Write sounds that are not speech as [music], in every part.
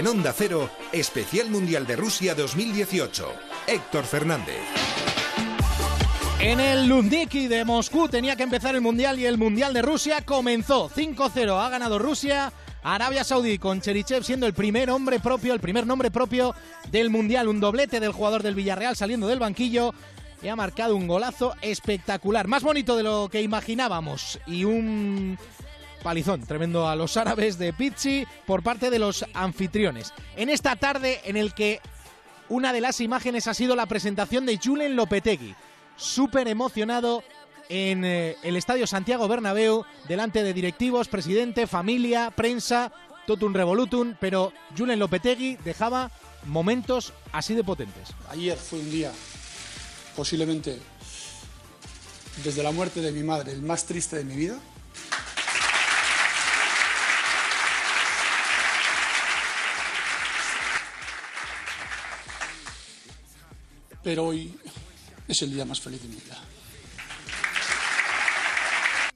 En Onda Cero, Especial Mundial de Rusia 2018. Héctor Fernández. En el Lundiki de Moscú tenía que empezar el Mundial y el Mundial de Rusia comenzó. 5-0 ha ganado Rusia. Arabia Saudí con Cherichev siendo el primer hombre propio, el primer nombre propio del Mundial. Un doblete del jugador del Villarreal saliendo del banquillo y ha marcado un golazo espectacular. Más bonito de lo que imaginábamos. Y un palizón tremendo a los árabes de Pizzi por parte de los anfitriones. En esta tarde en el que una de las imágenes ha sido la presentación de Julen Lopetegui súper emocionado en eh, el Estadio Santiago Bernabéu, delante de directivos, presidente, familia, prensa, totum revolutum, pero Julen Lopetegui dejaba momentos así de potentes. Ayer fue un día, posiblemente desde la muerte de mi madre, el más triste de mi vida. Pero hoy es el día más feliz de mi vida.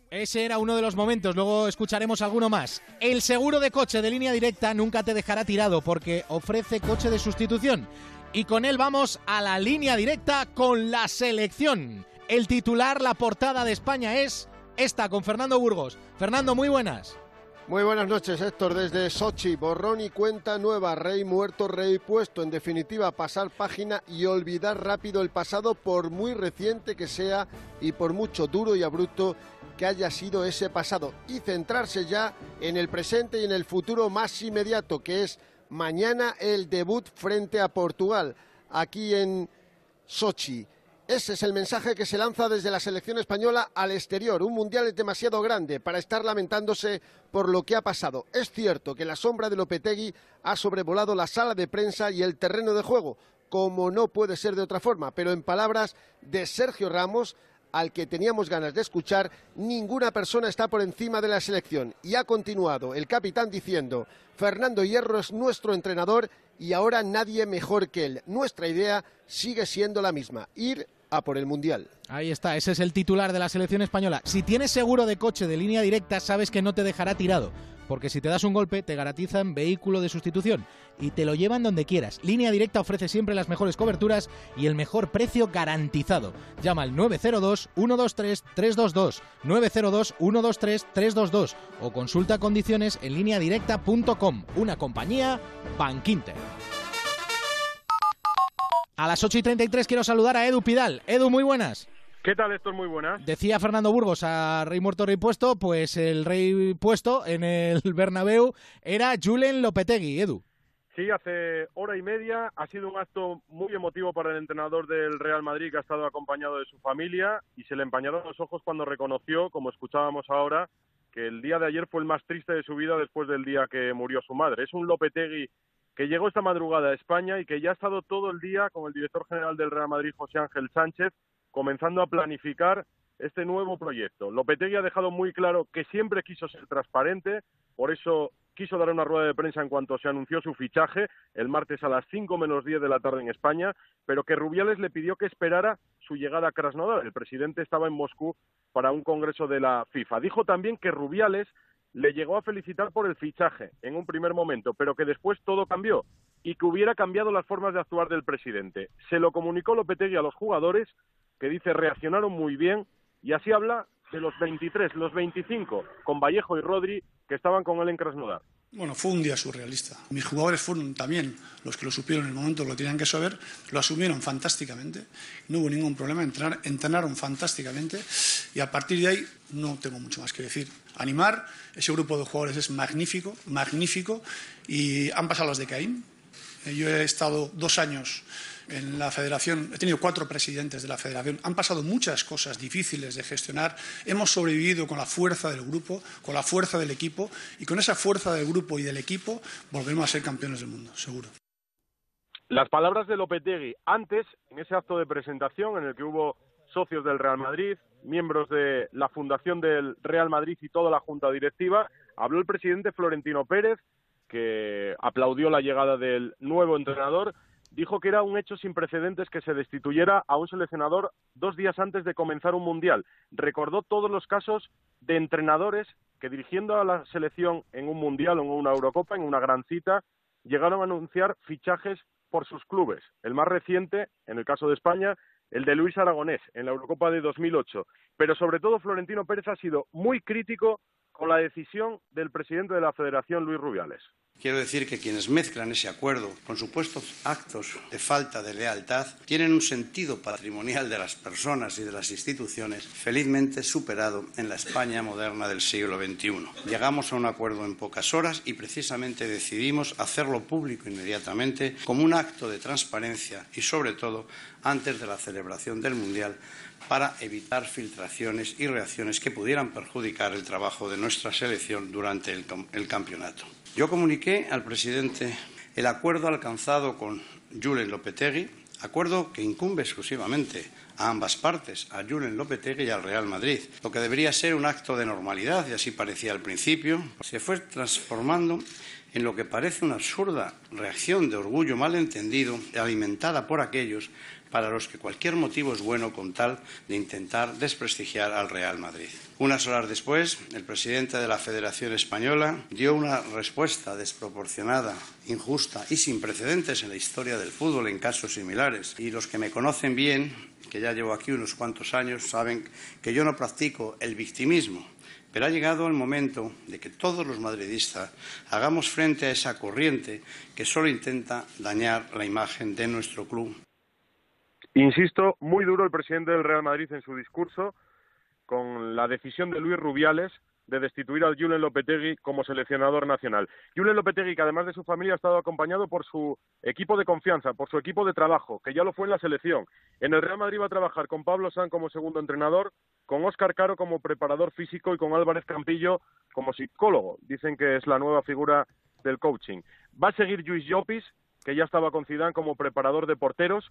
Ese era uno de los momentos, luego escucharemos alguno más. El seguro de coche de línea directa nunca te dejará tirado porque ofrece coche de sustitución. Y con él vamos a la línea directa con la selección. El titular, la portada de España es esta con Fernando Burgos. Fernando, muy buenas. Muy buenas noches, Héctor, desde Sochi. Borrón y cuenta nueva, rey muerto, rey puesto. En definitiva, pasar página y olvidar rápido el pasado, por muy reciente que sea y por mucho duro y abrupto que haya sido ese pasado. Y centrarse ya en el presente y en el futuro más inmediato, que es mañana el debut frente a Portugal, aquí en Sochi. Ese es el mensaje que se lanza desde la selección española al exterior. Un mundial es demasiado grande para estar lamentándose por lo que ha pasado. Es cierto que la sombra de Lopetegui ha sobrevolado la sala de prensa y el terreno de juego, como no puede ser de otra forma, pero en palabras de Sergio Ramos, al que teníamos ganas de escuchar, ninguna persona está por encima de la selección. Y ha continuado el capitán diciendo, Fernando Hierro es nuestro entrenador y ahora nadie mejor que él. Nuestra idea sigue siendo la misma, ir por el Mundial. Ahí está, ese es el titular de la selección española. Si tienes seguro de coche de línea directa, sabes que no te dejará tirado, porque si te das un golpe te garantizan vehículo de sustitución y te lo llevan donde quieras. Línea directa ofrece siempre las mejores coberturas y el mejor precio garantizado. Llama al 902-123-322, 902-123-322 o consulta condiciones en línea directa.com, una compañía Bankinter. A las 8 y 33 quiero saludar a Edu Pidal. Edu, muy buenas. ¿Qué tal, Héctor? Muy buenas. Decía Fernando Burgos a Rey Muerto, Rey Puesto, pues el Rey Puesto en el [laughs] Bernabéu era Julen Lopetegui, Edu. Sí, hace hora y media ha sido un acto muy emotivo para el entrenador del Real Madrid que ha estado acompañado de su familia y se le empañaron los ojos cuando reconoció, como escuchábamos ahora, que el día de ayer fue el más triste de su vida después del día que murió su madre. Es un Lopetegui que llegó esta madrugada a España y que ya ha estado todo el día con el director general del Real Madrid, José Ángel Sánchez, comenzando a planificar este nuevo proyecto. Lopetegui ha dejado muy claro que siempre quiso ser transparente, por eso quiso dar una rueda de prensa en cuanto se anunció su fichaje el martes a las 5 menos 10 de la tarde en España, pero que Rubiales le pidió que esperara su llegada a Krasnodar. El presidente estaba en Moscú para un congreso de la FIFA. Dijo también que Rubiales le llegó a felicitar por el fichaje en un primer momento, pero que después todo cambió y que hubiera cambiado las formas de actuar del presidente. Se lo comunicó Lopetegui a los jugadores, que dice reaccionaron muy bien, y así habla de los 23, los 25, con Vallejo y Rodri, que estaban con él en Krasnodar. Bueno, fue un día surrealista. Mis jugadores fueron también los que lo supieron en el momento, lo tenían que saber, lo asumieron fantásticamente, no hubo ningún problema, entrenaron fantásticamente y a partir de ahí no tengo mucho más que decir. Animar, ese grupo de jugadores es magnífico, magnífico y han pasado las de Caín. Eh, yo he estado dos años en la federación, he tenido cuatro presidentes de la federación, han pasado muchas cosas difíciles de gestionar, hemos sobrevivido con la fuerza del grupo, con la fuerza del equipo y con esa fuerza del grupo y del equipo volveremos a ser campeones del mundo, seguro. Las palabras de Lopetegui antes, en ese acto de presentación en el que hubo socios del Real Madrid, miembros de la fundación del Real Madrid y toda la junta directiva, habló el presidente Florentino Pérez, que aplaudió la llegada del nuevo entrenador dijo que era un hecho sin precedentes que se destituyera a un seleccionador dos días antes de comenzar un mundial. Recordó todos los casos de entrenadores que dirigiendo a la selección en un mundial o en una Eurocopa, en una gran cita, llegaron a anunciar fichajes por sus clubes. El más reciente, en el caso de España, el de Luis Aragonés en la Eurocopa de 2008. Pero sobre todo Florentino Pérez ha sido muy crítico con la decisión del presidente de la Federación, Luis Rubiales. Quiero decir que quienes mezclan ese acuerdo con supuestos actos de falta de lealtad tienen un sentido patrimonial de las personas y de las instituciones felizmente superado en la España moderna del siglo XXI. Llegamos a un acuerdo en pocas horas y precisamente decidimos hacerlo público inmediatamente como un acto de transparencia y sobre todo antes de la celebración del Mundial para evitar filtraciones y reacciones que pudieran perjudicar el trabajo de nuestra selección durante el, campeonato. Yo comuniqué al presidente el acuerdo alcanzado con Julen Lopetegui, acuerdo que incumbe exclusivamente a ambas partes, a Julen Lopetegui y al Real Madrid. Lo que debería ser un acto de normalidad, y así parecía al principio, se fue transformando en lo que parece una absurda reacción de orgullo malentendido alimentada por aquellos para los que cualquier motivo es bueno con tal de intentar desprestigiar al Real Madrid. Unas horas después, el presidente de la Federación Española dio una respuesta desproporcionada, injusta y sin precedentes en la historia del fútbol en casos similares. Y los que me conocen bien, que ya llevo aquí unos cuantos años, saben que yo no practico el victimismo. Pero ha llegado el momento de que todos los madridistas hagamos frente a esa corriente que solo intenta dañar la imagen de nuestro club Insisto, muy duro el presidente del Real Madrid en su discurso con la decisión de Luis Rubiales de destituir a Julen Lopetegui como seleccionador nacional. Julen Lopetegui, que además de su familia ha estado acompañado por su equipo de confianza, por su equipo de trabajo, que ya lo fue en la selección. En el Real Madrid va a trabajar con Pablo San como segundo entrenador, con Óscar Caro como preparador físico y con Álvarez Campillo como psicólogo. Dicen que es la nueva figura del coaching. Va a seguir Luis Llopis, que ya estaba con Zidane como preparador de porteros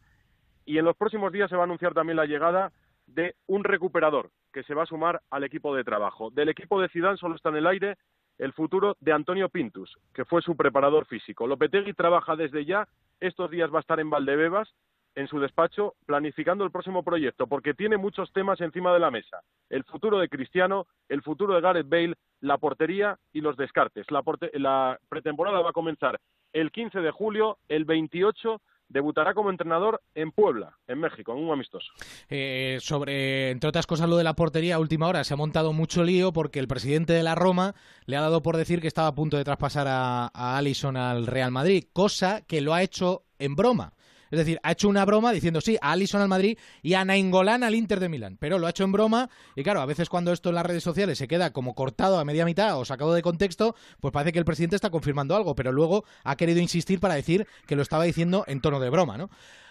y en los próximos días se va a anunciar también la llegada de un recuperador que se va a sumar al equipo de trabajo. Del equipo de Zidane solo está en el aire el futuro de Antonio Pintus, que fue su preparador físico. Lopetegui trabaja desde ya, estos días va a estar en Valdebebas, en su despacho, planificando el próximo proyecto, porque tiene muchos temas encima de la mesa. El futuro de Cristiano, el futuro de Gareth Bale, la portería y los descartes. La, la pretemporada va a comenzar el 15 de julio, el 28 debutará como entrenador en Puebla, en México, en un amistoso. Eh, sobre, entre otras cosas, lo de la portería, a última hora se ha montado mucho lío porque el presidente de la Roma le ha dado por decir que estaba a punto de traspasar a, a al Real Madrid, cosa que lo ha hecho en broma. Es decir, ha hecho una broma diciendo sí a Alison al Madrid y a Nainggolan al Inter de Milán. Pero lo ha hecho en broma y claro, a veces cuando esto en las redes sociales se queda como cortado a media mitad o sacado de contexto, pues parece que el presidente está confirmando algo, pero luego ha querido insistir para decir que lo estaba diciendo en tono de broma, ¿no?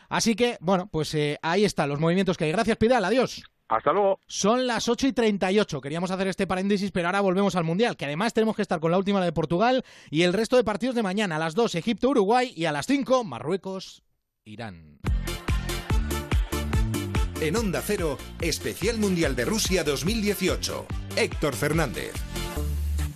Así que, bueno, pues eh, ahí están los movimientos que hay. Gracias, Pidal. Adiós. Hasta luego. Son las 8 y 38. Queríamos hacer este paréntesis, pero ahora volvemos al Mundial, que además tenemos que estar con la última de Portugal y el resto de partidos de mañana. A las 2, Egipto-Uruguay y a las 5, Marruecos-Irán. En Onda Cero, Especial Mundial de Rusia 2018. Héctor Fernández.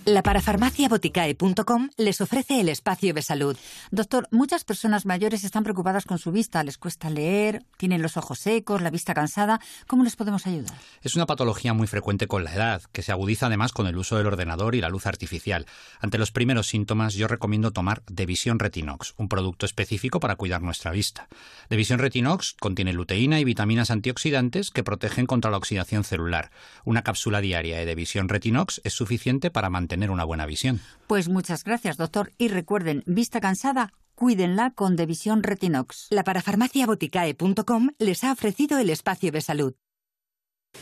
La parafarmaciaboticae.com les ofrece el espacio de salud. Doctor, muchas personas mayores están preocupadas con su vista, les cuesta leer, tienen los ojos secos, la vista cansada. ¿Cómo les podemos ayudar? Es una patología muy frecuente con la edad, que se agudiza además con el uso del ordenador y la luz artificial. Ante los primeros síntomas, yo recomiendo tomar Devisión Retinox, un producto específico para cuidar nuestra vista. Devisión Retinox contiene luteína y vitaminas antioxidantes que protegen contra la oxidación celular. Una cápsula diaria de Devisión Retinox es suficiente para mantener una buena visión. Pues muchas gracias, doctor. Y recuerden, vista cansada, cuídenla con Devisión Retinox. La parafarmaciaboticae.com les ha ofrecido el espacio de salud.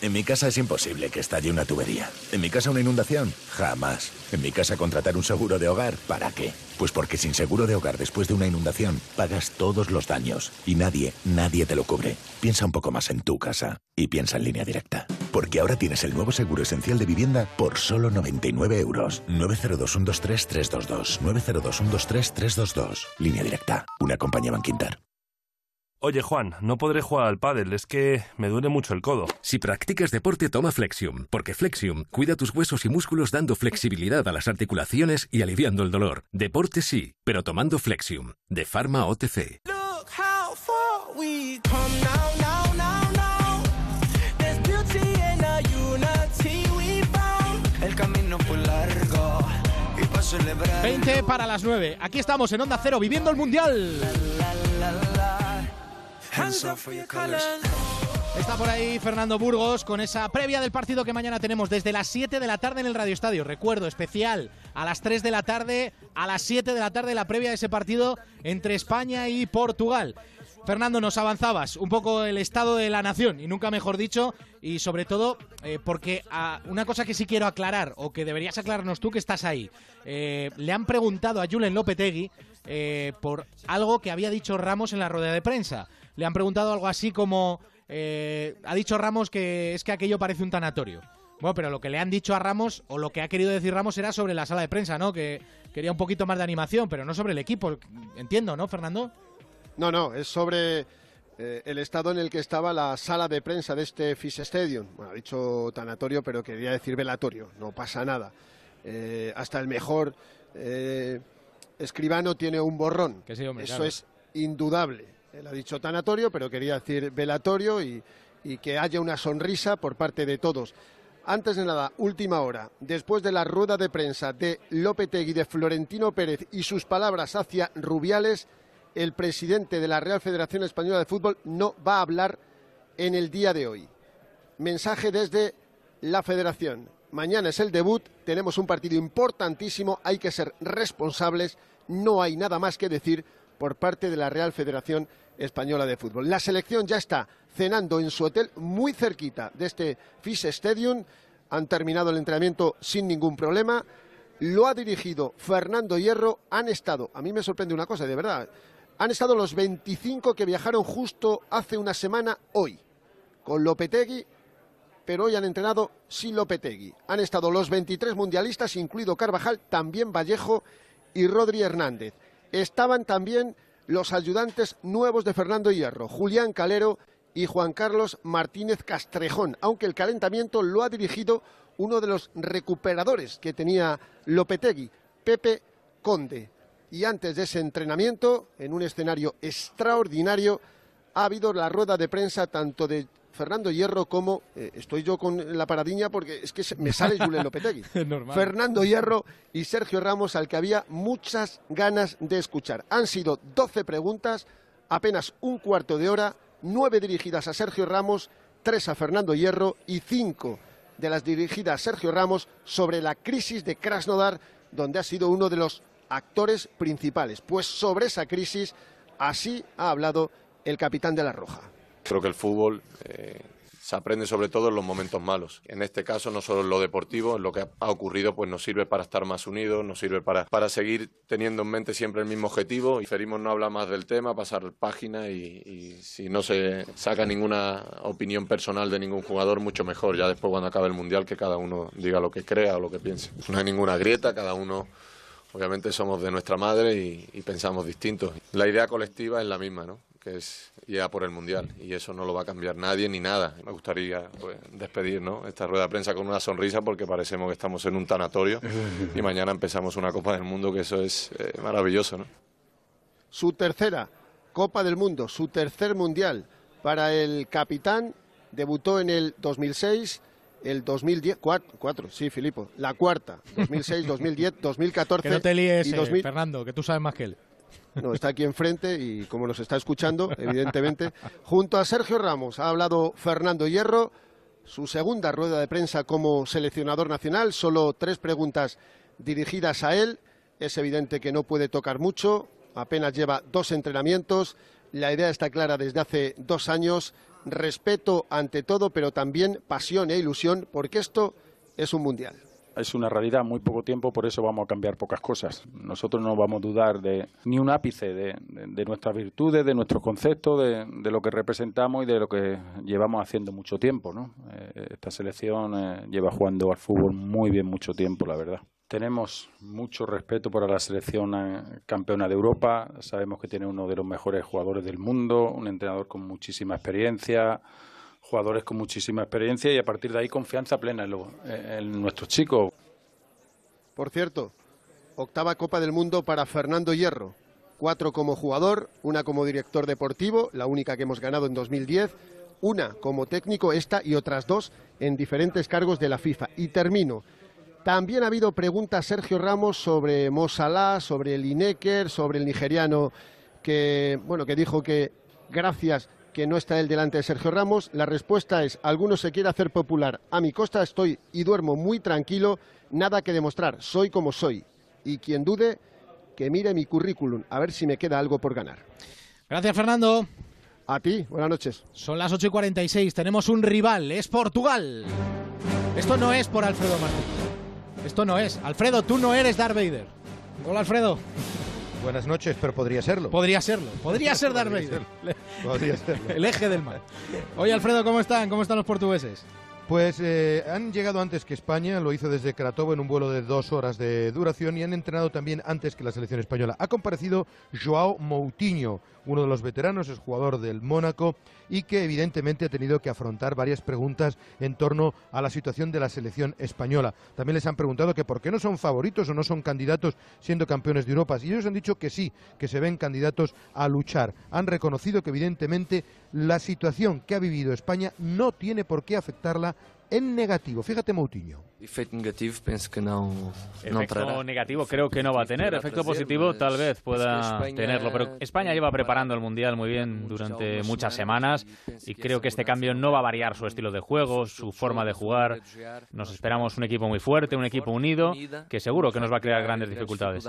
En mi casa es imposible que estalle una tubería. En mi casa una inundación, jamás. En mi casa contratar un seguro de hogar, ¿para qué? Pues porque sin seguro de hogar después de una inundación, pagas todos los daños y nadie, nadie te lo cubre. Piensa un poco más en tu casa y piensa en línea directa. Porque ahora tienes el nuevo seguro esencial de vivienda por solo 99 euros. 902-123-322. 902-123-322. Línea directa. Una compañía Banquinter. Oye Juan, no podré jugar al pádel, es que me duele mucho el codo. Si practicas deporte, toma Flexium, porque Flexium cuida tus huesos y músculos dando flexibilidad a las articulaciones y aliviando el dolor. Deporte sí, pero tomando Flexium, de Pharma OTC. El camino fue largo y paso 20 para las 9. Aquí estamos en Onda Cero viviendo el Mundial. Hands up for your colors. Está por ahí Fernando Burgos con esa previa del partido que mañana tenemos desde las 7 de la tarde en el Radio Estadio. Recuerdo, especial a las 3 de la tarde, a las 7 de la tarde la previa de ese partido entre España y Portugal. Fernando, nos avanzabas un poco el estado de la nación, y nunca mejor dicho, y sobre todo eh, porque ah, una cosa que sí quiero aclarar, o que deberías aclararnos tú que estás ahí, eh, le han preguntado a Julen Lopetegui eh, por algo que había dicho Ramos en la rueda de prensa. Le han preguntado algo así como, ha dicho Ramos que es que aquello parece un tanatorio. Bueno, pero lo que le han dicho a Ramos, o lo que ha querido decir Ramos, era sobre la sala de prensa, ¿no? Que quería un poquito más de animación, pero no sobre el equipo. Entiendo, ¿no, Fernando? No, no, es sobre eh, el estado en el que estaba la sala de prensa de este FIS Stadium. Bueno, ha dicho tanatorio, pero quería decir velatorio, no pasa nada. Eh, hasta el mejor eh, escribano tiene un borrón. Eso es indudable. Él ha dicho tanatorio, pero quería decir velatorio y, que haya una sonrisa por parte de todos. Antes de nada, última hora, después de la rueda de prensa de Lopetegui, de Florentino Pérez y sus palabras hacia Rubiales, el presidente de la Real Federación Española de Fútbol no va a hablar en el día de hoy. Mensaje desde la federación. Mañana es el debut, tenemos un partido importantísimo, hay que ser responsables, no hay nada más que decir por parte de la Real Federación Española de Fútbol. La selección ya está cenando en su hotel muy cerquita de este FIS Stadium, han terminado el entrenamiento sin ningún problema, lo ha dirigido Fernando Hierro, han estado, a mí me sorprende una cosa, de verdad, han estado los 25 que viajaron justo hace una semana hoy, con Lopetegui, pero hoy han entrenado sin Lopetegui. Han estado los 23 mundialistas, incluido Carvajal, también Vallejo y Rodri Hernández. Estaban también los ayudantes nuevos de Fernando Hierro, Julián Calero y Juan Carlos Martínez Castrejón, aunque el calentamiento lo ha dirigido uno de los recuperadores que tenía Lopetegui, Pepe Conde. Y antes de ese entrenamiento, en un escenario extraordinario, ha habido la rueda de prensa tanto de Fernando Hierro como eh, estoy yo con la paradiña porque es que me sale Julen Lopetegui. [laughs] Fernando Hierro y Sergio Ramos al que había muchas ganas de escuchar. Han sido 12 preguntas, apenas un cuarto de hora, nueve dirigidas a Sergio Ramos, tres a Fernando Hierro y cinco de las dirigidas a Sergio Ramos sobre la crisis de Krasnodar, donde ha sido uno de los actores principales. Pues sobre esa crisis, así ha hablado el capitán de la Roja. Creo que el fútbol eh, se aprende sobre todo en los momentos malos. En este caso, no solo en lo deportivo, en lo que ha ocurrido, pues nos sirve para estar más unidos, nos sirve para, para seguir teniendo en mente siempre el mismo objetivo. Y Ferimos no habla más del tema, pasar página y, y, si no se saca ninguna opinión personal de ningún jugador, mucho mejor. Ya después, cuando acabe el Mundial, que cada uno diga lo que crea o lo que piense. No hay ninguna grieta, cada uno Obviamente somos de nuestra madre y, pensamos distintos. La idea colectiva es la misma, ¿no? Que es ir a por el Mundial y eso no lo va a cambiar nadie ni nada. Me gustaría pues, despedir ¿no? esta rueda de prensa con una sonrisa porque parecemos que estamos en un tanatorio y mañana empezamos una Copa del Mundo que eso es eh, maravilloso. ¿no? Su tercera Copa del Mundo, su tercer Mundial para el capitán, debutó en el 2006 el 2010, cuatro, sí, Filipo, la cuarta, 2006, 2010, 2014. Que no te líes, eh, Fernando, que tú sabes más que él. No, está aquí enfrente y como nos está escuchando, evidentemente. Junto a Sergio Ramos ha hablado Fernando Hierro, su segunda rueda de prensa como seleccionador nacional, solo tres preguntas dirigidas a él. Es evidente que no puede tocar mucho, apenas lleva dos entrenamientos. La idea está clara desde hace dos años respeto ante todo, pero también pasión e ilusión, porque esto es un mundial. Es una realidad, muy poco tiempo, por eso vamos a cambiar pocas cosas. Nosotros no vamos a dudar de ni un ápice de, nuestras virtudes, de nuestros conceptos, de, lo que representamos y de lo que llevamos haciendo mucho tiempo. ¿no? Eh, esta selección eh, lleva jugando al fútbol muy bien mucho tiempo, la verdad. Tenemos mucho respeto para la selección eh, campeona de Europa. Sabemos que tiene uno de los mejores jugadores del mundo, un entrenador con muchísima experiencia, jugadores con muchísima experiencia y a partir de ahí confianza plena en, nuestros chicos. Por cierto, octava Copa del Mundo para Fernando Hierro. Cuatro como jugador, una como director deportivo, la única que hemos ganado en 2010, una como técnico, esta y otras dos en diferentes cargos de la FIFA. Y termino También ha habido preguntas, Sergio Ramos, sobre Mosalá, sobre el Lineker, sobre el nigeriano que, bueno, que dijo que gracias que no está él delante de Sergio Ramos. La respuesta es, alguno se quiere hacer popular. A mi costa estoy y duermo muy tranquilo, nada que demostrar, soy como soy. Y quien dude, que mire mi currículum, a ver si me queda algo por ganar. Gracias, Fernando. A ti, buenas noches. Son las 8 y 46, tenemos un rival, es Portugal. Esto no es por Alfredo Martín. Esto no es. Alfredo, tú no eres Darth Vader. Hola, Alfredo. Buenas noches, pero podría serlo. Podría serlo. Podría ser Darth Vader. Podría serlo. El eje del mal. Oye, Alfredo, ¿cómo están? ¿Cómo están los portugueses? Pues eh, han llegado antes que España, lo hizo desde Kratovo en un vuelo de dos horas de duración y han entrenado también antes que la selección española. Ha comparecido Joao Moutinho, uno de los veteranos, es jugador del Mónaco y que evidentemente ha tenido que afrontar varias preguntas en torno a la situación de la selección española. También les han preguntado que por qué no son favoritos o no son candidatos siendo campeones de Europa y ellos han dicho que sí, que se ven candidatos a luchar. Han reconocido que evidentemente la situación que ha vivido España no tiene por qué afectarla en negativo. Fíjate Moutinho. Efecto negativo, pienso que no, no Efecto negativo creo que no va a tener. Efecto positivo tal vez pueda tenerlo. Pero España lleva preparando el Mundial muy bien durante muchas semanas y creo que este cambio no va a variar su estilo de juego, su forma de jugar. Nos esperamos un equipo muy fuerte, un equipo unido, que seguro que nos va a crear grandes dificultades.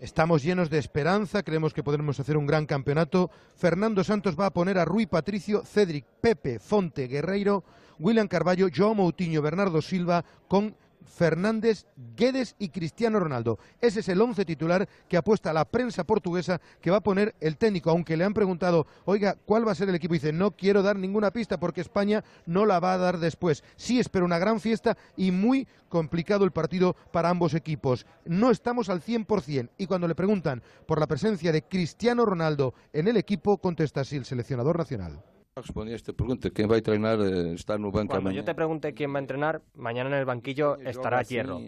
Estamos llenos de esperanza, creemos que podremos hacer un gran campeonato. Fernando Santos va a poner a Rui Patricio, Cedric, Pepe, Fonte, Guerreiro, William Carballo, Joao Moutinho, Bernardo Silva con Fernández, Guedes y Cristiano Ronaldo. Ese es el once titular que apuesta la prensa portuguesa que va a poner el técnico, aunque le han preguntado, oiga, ¿cuál va a ser el equipo? dice, no quiero dar ninguna pista porque España no la va a dar después. Sí espero una gran fiesta y muy complicado el partido para ambos equipos. No estamos al 100% y cuando le preguntan por la presencia de Cristiano Ronaldo en el equipo, contesta así el seleccionador nacional. Respondí a esta pregunta. ¿Quién va a entrenar? Eh, está en el banco Cuando mañana. yo te pregunte quién va a entrenar, mañana en el banquillo estará Hierro.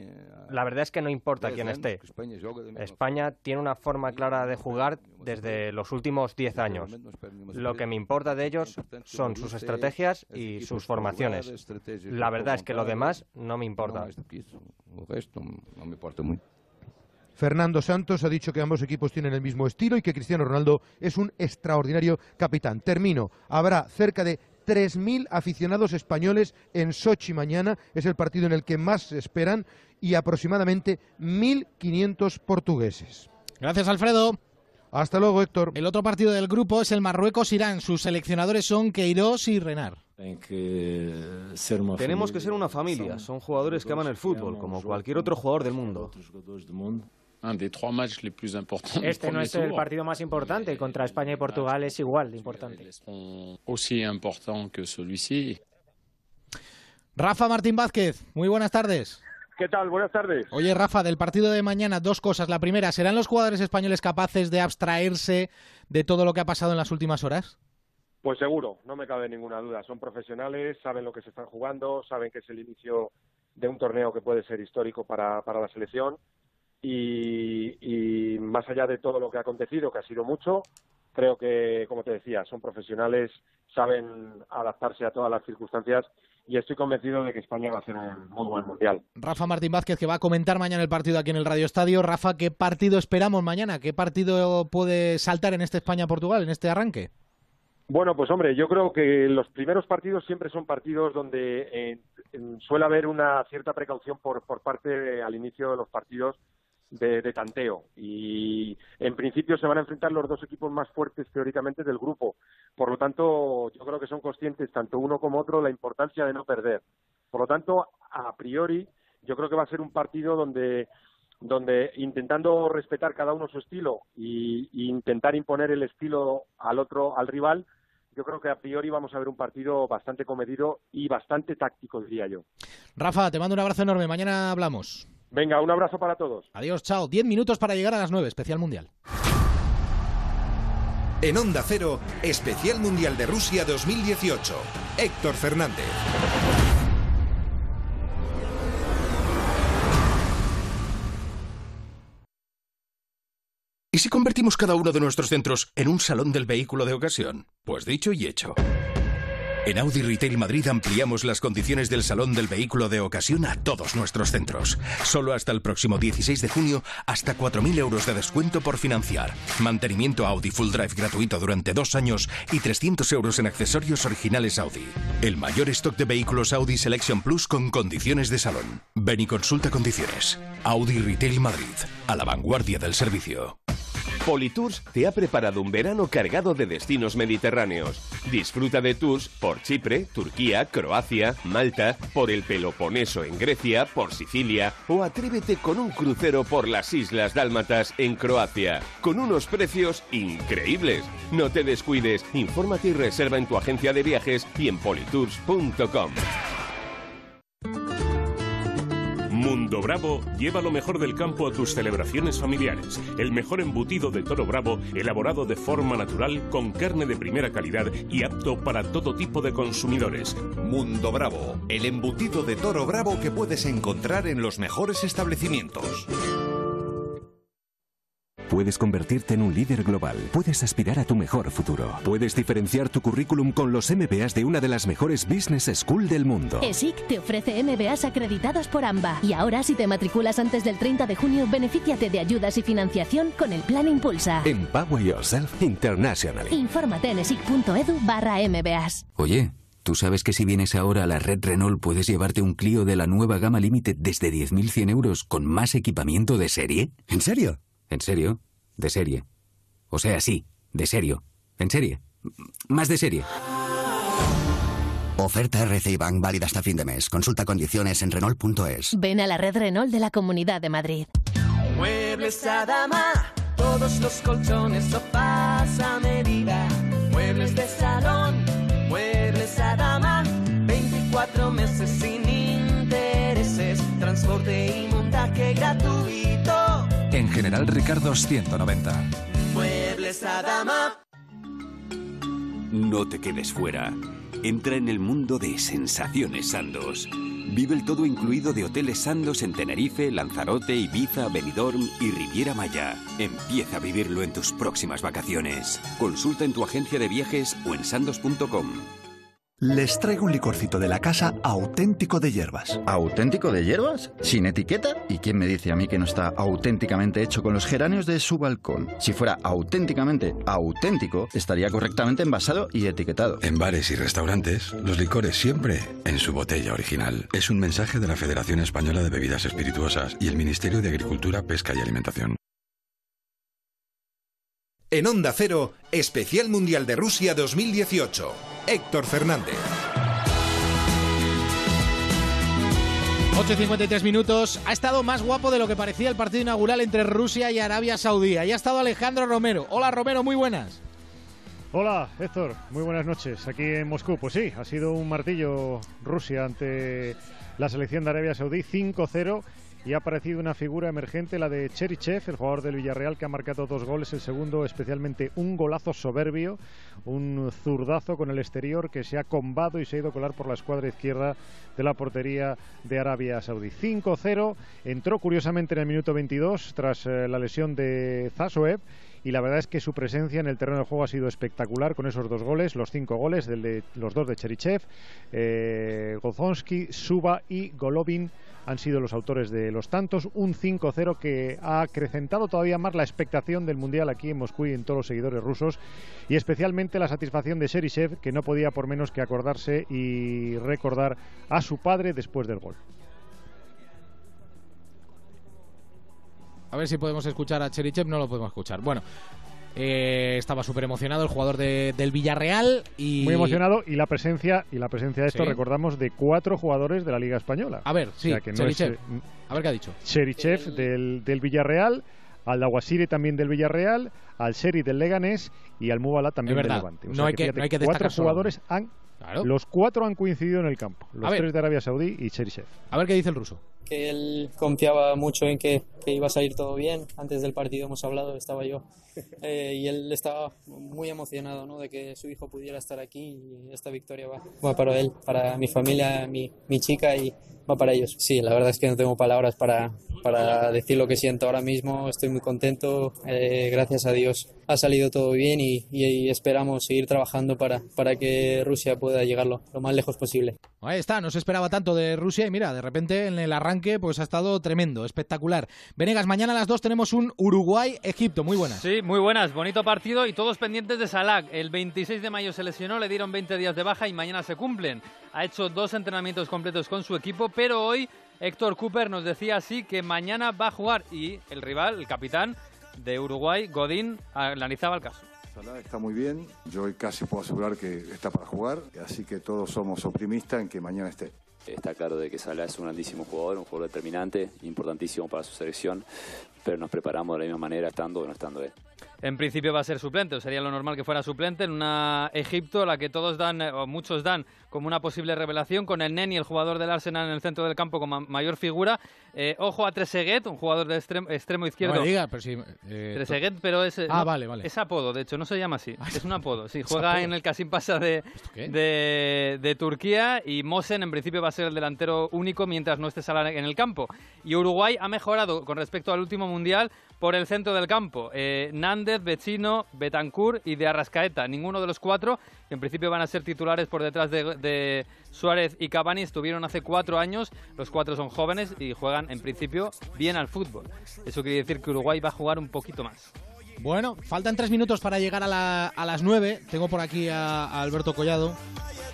La verdad es que no importa quién esté. España tiene una forma clara de jugar desde los últimos 10 años. Lo que me importa de ellos son sus estrategias y sus formaciones. La verdad es que lo demás no me importa. No me mucho. Fernando Santos ha dicho que ambos equipos tienen el mismo estilo y que Cristiano Ronaldo es un extraordinario capitán. Termino. Habrá cerca de 3.000 aficionados españoles en Sochi mañana. Es el partido en el que más se esperan y aproximadamente 1.500 portugueses. Gracias, Alfredo. Hasta luego, Héctor. El otro partido del grupo es el Marruecos-Irán. Sus seleccionadores son Queiroz y Renard. Tenemos que ser una familia. Son jugadores que aman el fútbol, como cualquier otro jugador del mundo. Este no es el partido más importante. Contra España y Portugal es igual de importante. Rafa Martín Vázquez, muy buenas tardes. ¿Qué tal? Buenas tardes. Oye, Rafa, del partido de mañana, dos cosas. La primera, ¿serán los jugadores españoles capaces de abstraerse de todo lo que ha pasado en las últimas horas? Pues seguro, no me cabe ninguna duda. Son profesionales, saben lo que se están jugando, saben que es el inicio de un torneo que puede ser histórico para, para la selección. Y, y más allá de todo lo que ha acontecido, que ha sido mucho, creo que, como te decía, son profesionales, saben adaptarse a todas las circunstancias y estoy convencido de que España va a hacer un muy buen mundial. Rafa Martín Vázquez, que va a comentar mañana el partido aquí en el Radio Estadio. Rafa, ¿qué partido esperamos mañana? ¿Qué partido puede saltar en este España-Portugal, en este arranque? Bueno, pues hombre, yo creo que los primeros partidos siempre son partidos donde eh, suele haber una cierta precaución por, por parte de, al inicio de los partidos de, tanteo y en principio se van a enfrentar los dos equipos más fuertes teóricamente del grupo. Por lo tanto, yo creo que son conscientes tanto uno como otro la importancia de no perder. Por lo tanto, a priori, yo creo que va a ser un partido donde donde intentando respetar cada uno su estilo y intentar imponer el estilo al otro al rival, yo creo que a priori vamos a ver un partido bastante comedido y bastante táctico, diría yo. Rafa, te mando un abrazo enorme. Mañana hablamos. Venga, un abrazo para todos. Adiós, chao. Diez minutos para llegar a las nueve, especial mundial. En Onda Cero, especial mundial de Rusia 2018. Héctor Fernández. ¿Y si convertimos cada uno de nuestros centros en un salón del vehículo de ocasión? Pues dicho y hecho. En Audi Retail Madrid ampliamos las condiciones del salón del vehículo de ocasión a todos nuestros centros. Solo hasta el próximo 16 de junio, hasta 4.000 euros de descuento por financiar. Mantenimiento Audi Full Drive gratuito durante dos años y 300 euros en accesorios originales Audi. El mayor stock de vehículos Audi Selection Plus con condiciones de salón. Ven y consulta condiciones. Audi Retail Madrid, a la vanguardia del servicio. Politours te ha preparado un verano cargado de destinos mediterráneos. Disfruta de tours por Chipre, Turquía, Croacia, Malta, por el Peloponeso en Grecia, por Sicilia o atrévete con un crucero por las Islas Dálmatas en Croacia, con unos precios increíbles. No te descuides, infórmate y reserva en tu agencia de viajes y en politours.com. Mundo Bravo lleva lo mejor del campo a tus celebraciones familiares. El mejor embutido de toro bravo, elaborado de forma natural, con carne de primera calidad y apto para todo tipo de consumidores. Mundo Bravo, el embutido de toro bravo que puedes encontrar en los mejores establecimientos. Puedes convertirte en un líder global. Puedes aspirar a tu mejor futuro. Puedes diferenciar tu currículum con los MBAs de una de las mejores business school del mundo. ESIC te ofrece MBAs acreditados por AMBA. Y ahora, si te matriculas antes del 30 de junio, benefíciate de ayudas y financiación con el Plan Impulsa. Empower Yourself Internationally. Infórmate en esic.edu barra MBAs. Oye. ¿Tú sabes que si vienes ahora a la red Renault puedes llevarte un Clio de la nueva gama Limited desde 10.100 euros con más equipamiento de serie? ¿En serio? ¿En serio? De serie. O sea, sí, de serio. En serie. Más de serie. Oferta RCI Bank válida hasta fin de mes. Consulta condiciones en Renault.es. Ven a la red Renault de la Comunidad de Madrid. Muebles a dama, todos los colchones, sofás a medida. Muebles de salón, muebles a dama, 24 meses sin intereses, transporte y montaje gratuito. En General Ricardos 190. Muebles a dama. No te quedes fuera. Entra en el mundo de Sensaciones Sandos. Vive el todo incluido de Hoteles Sandos en Tenerife, Lanzarote, Ibiza, Benidorm y Riviera Maya. Empieza a vivirlo en tus próximas vacaciones. Consulta en tu agencia de viajes o en sandos.com. Les traigo un licorcito de la casa auténtico de hierbas. ¿Auténtico de hierbas? ¿Sin etiqueta? ¿Y quién me dice a mí que no está auténticamente hecho con los geranios de su balcón? Si fuera auténticamente auténtico, estaría correctamente envasado y etiquetado. En bares y restaurantes, los licores siempre en su botella original. Es un mensaje de la Federación Española de Bebidas Espirituosas y el Ministerio de Agricultura, Pesca y Alimentación. En Onda Cero, Especial Mundial de Rusia 2018. Héctor Fernández. 8 y 53 minutos. Ha estado más guapo de lo que parecía el partido inaugural entre Rusia y Arabia Saudí. Y ha estado Alejandro Romero. Hola Romero, muy buenas. Hola Héctor, muy buenas noches. Aquí en Moscú, pues sí, ha sido un martillo Rusia ante la selección de Arabia Saudí 5-0 y ha aparecido una figura emergente, la de Cherichev, el jugador del Villarreal que ha marcado dos goles, el segundo especialmente un golazo soberbio, un zurdazo con el exterior que se ha combado y se ha ido a colar por la escuadra izquierda de la portería de Arabia Saudí. 5-0, entró curiosamente en el minuto 22 tras eh, la lesión de Zasoev y la verdad es que su presencia en el terreno de juego ha sido espectacular con esos dos goles, los cinco goles, del de, los dos de Cherichev, eh, Gozonsky, Suba y Golovin han sido los autores de los tantos. Un 5-0 que ha acrecentado todavía más la expectación del Mundial aquí en Moscú y en todos los seguidores rusos y especialmente la satisfacción de Cherichev que no podía por menos que acordarse y recordar a su padre después del gol. A ver si podemos escuchar a Cherichev, no lo podemos escuchar. Bueno, eh, estaba súper emocionado el jugador del Villarreal y muy emocionado y la presencia y la presencia de esto recordamos de cuatro jugadores de la Liga española. A ver, sí, que no Cherichev. a ver qué ha dicho. Cherichev del, del Villarreal, al Dawasiri también del Villarreal, al Seri del Leganés y al Mubala también del Levante. no, hay que, no hay que cuatro jugadores han los cuatro han coincidido en el campo, los tres de Arabia Saudí y Cherichev. A ver qué dice el ruso. Que él confiaba mucho en que, iba a salir todo bien. Antes del partido hemos hablado, estaba yo. Eh, y él estaba muy emocionado ¿no? de que su hijo pudiera estar aquí y esta victoria va, va para él, para mi familia, mi, mi chica y va para ellos. Sí, la verdad es que no tengo palabras para, para decir lo que siento ahora mismo. Estoy muy contento. Eh, gracias a Dios ha salido todo bien y, esperamos seguir trabajando para, para que Rusia pueda llegar lo, más lejos posible. Ahí está, no se esperaba tanto de Rusia y mira, de repente en el arranque pues ha estado tremendo, espectacular. Venegas, mañana a las 2 tenemos un Uruguay-Egipto, muy buenas. Sí, muy buenas, bonito partido y todos pendientes de Salah. El 26 de mayo se lesionó, le dieron 20 días de baja y mañana se cumplen. Ha hecho dos entrenamientos completos con su equipo, pero hoy Héctor Cooper nos decía así que mañana va a jugar y el rival, el capitán de Uruguay, Godín, analizaba el caso. Salah está muy bien, yo hoy casi puedo asegurar que está para jugar, así que todos somos optimistas en que mañana esté. Está claro de que Salah es un grandísimo jugador, un jugador determinante, importantísimo para su selección, pero nos preparamos de la misma manera estando o no estando él. En principio va a ser suplente, o sería lo normal que fuera suplente en una Egipto a la que todos dan, o muchos dan, como una posible revelación, con el Neni, el jugador del Arsenal en el centro del campo como mayor figura. Eh, ojo a Treseguet, un jugador de extremo, izquierdo. No me diga, pero sí, eh, Treseguet, pero es, ah, vale, vale. es apodo, de hecho, no se llama así, es un [laughs] apodo. Sí, juega en el Casim Pasa de, de, de, Turquía y Mosen en principio va a ser el delantero único mientras no esté Salah en el campo. Y Uruguay ha mejorado con respecto al último mundial por el centro del campo. Eh, Nández, Vecino, Betancourt y de Arrascaeta. Ninguno de los cuatro, que en principio van a ser titulares por detrás de, Suárez y Cavani, estuvieron hace cuatro años. Los cuatro son jóvenes y juegan en principio bien al fútbol. Eso quiere decir que Uruguay va a jugar un poquito más. Bueno, faltan tres minutos para llegar a, a las nueve. Tengo por aquí a Alberto Collado.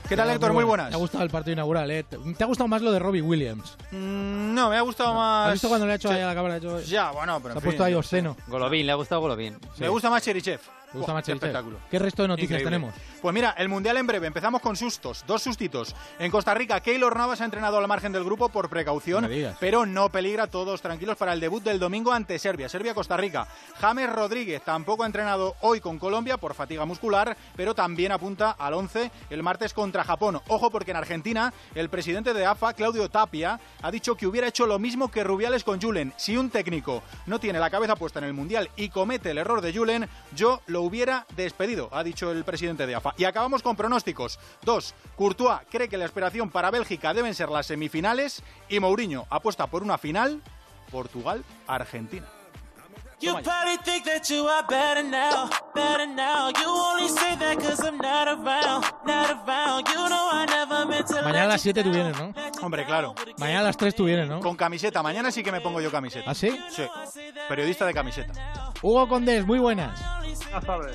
¿Qué tal, Héctor? Muy buenas. Te ha gustado el partido inaugural, ¿eh? ¿Te ha gustado más lo de Robbie Williams? Mm, no, me ha gustado más. ¿Has visto cuando le ha hecho ahí a la cámara? Ya, bueno, pero. Se ha puesto ahí obsceno. Golovin, le ha gustado Golovin. Me gusta más Cherichev. ¿Te gusta más espectáculo. ¿Qué resto de noticias tenemos? Pues mira, el Mundial en breve. Empezamos con sustos, dos sustitos. En Costa Rica, Keylor Navas ha entrenado al margen del grupo por precaución, pero no peligra, todos tranquilos para el debut del domingo ante Serbia. Serbia-Costa Rica. James Rodríguez tampoco ha entrenado hoy con Colombia por fatiga muscular, pero también apunta al 11 el martes contra Japón. Ojo porque en Argentina el presidente de AFA, Claudio Tapia, ha dicho que hubiera hecho lo mismo que Rubiales con Julen. Si un técnico no tiene la cabeza puesta en el Mundial y comete el error de Julen, yo lo hubiera despedido, ha dicho el presidente de AFA. Y acabamos con pronósticos. Dos, Courtois cree que la esperación para Bélgica deben ser las semifinales y Mourinho apuesta por una final Portugal-Argentina. Mañana a las 7 tú vienes, ¿no? Hombre, claro. Mañana a las 3 tú vienes, ¿no? Con camiseta. Mañana sí que me pongo yo camiseta. ¿Ah, sí? Sí. Periodista de camiseta. Hugo Condés, muy buenas.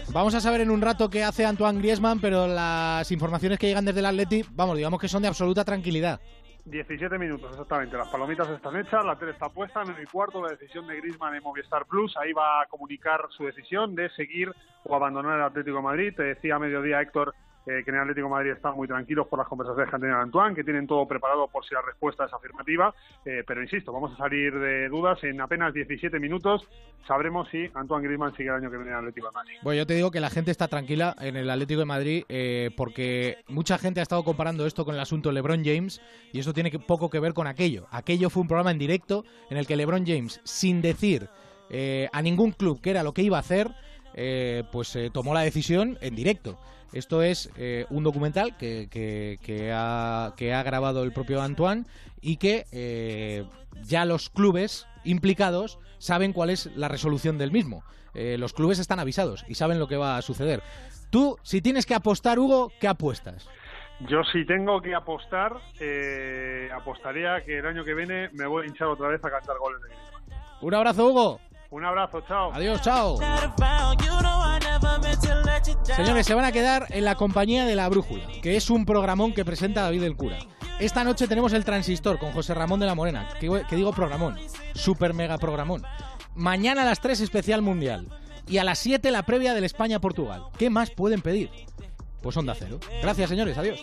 Vamos a saber en un rato qué hace Antoine Griezmann, pero las informaciones que llegan desde el Atleti, vamos, digamos que son de absoluta tranquilidad. 17 minutos, exactamente. Las palomitas están hechas, la tele está puesta. En el cuarto, la decisión de Griezmann en Movistar Plus. Ahí va a comunicar su decisión de seguir o abandonar el Atlético Madrid. Te decía a mediodía, Héctor, eh, que en el Atlético de Madrid están muy tranquilos por las conversaciones que han tenido Antoine, que tienen todo preparado por si la respuesta es afirmativa, eh, pero insisto, vamos a salir de dudas en apenas 17 minutos, sabremos si Antoine Griezmann sigue el año que viene en el Atlético de Madrid. Bueno, yo te digo que la gente está tranquila en el Atlético de Madrid eh, porque mucha gente ha estado comparando esto con el asunto LeBron James y eso tiene poco que ver con aquello. Aquello fue un programa en directo en el que LeBron James, sin decir a ningún club qué era lo que iba a hacer, pues tomó la decisión en directo. Esto es eh, un documental que, que, ha, grabado el propio Antoine y que eh, ya los clubes implicados saben cuál es la resolución del mismo. Eh, los clubes están avisados y saben lo que va a suceder. Tú, si tienes que apostar, Hugo, ¿qué apuestas? Yo si tengo que apostar, apostaría que el año que viene me voy a hinchar otra vez a cantar goles de Griezmann. Un abrazo, Hugo. Un abrazo, chao. Adiós, chao. Señores, se van a quedar en la compañía de La Brújula, que es un programón que presenta David el Cura. Esta noche tenemos el Transistor con José Ramón de la Morena, que, digo programón, super mega programón. Mañana a las 3 especial mundial y a las 7 la previa del España-Portugal. ¿Qué más pueden pedir? Pues onda cero. Gracias, señores. Adiós.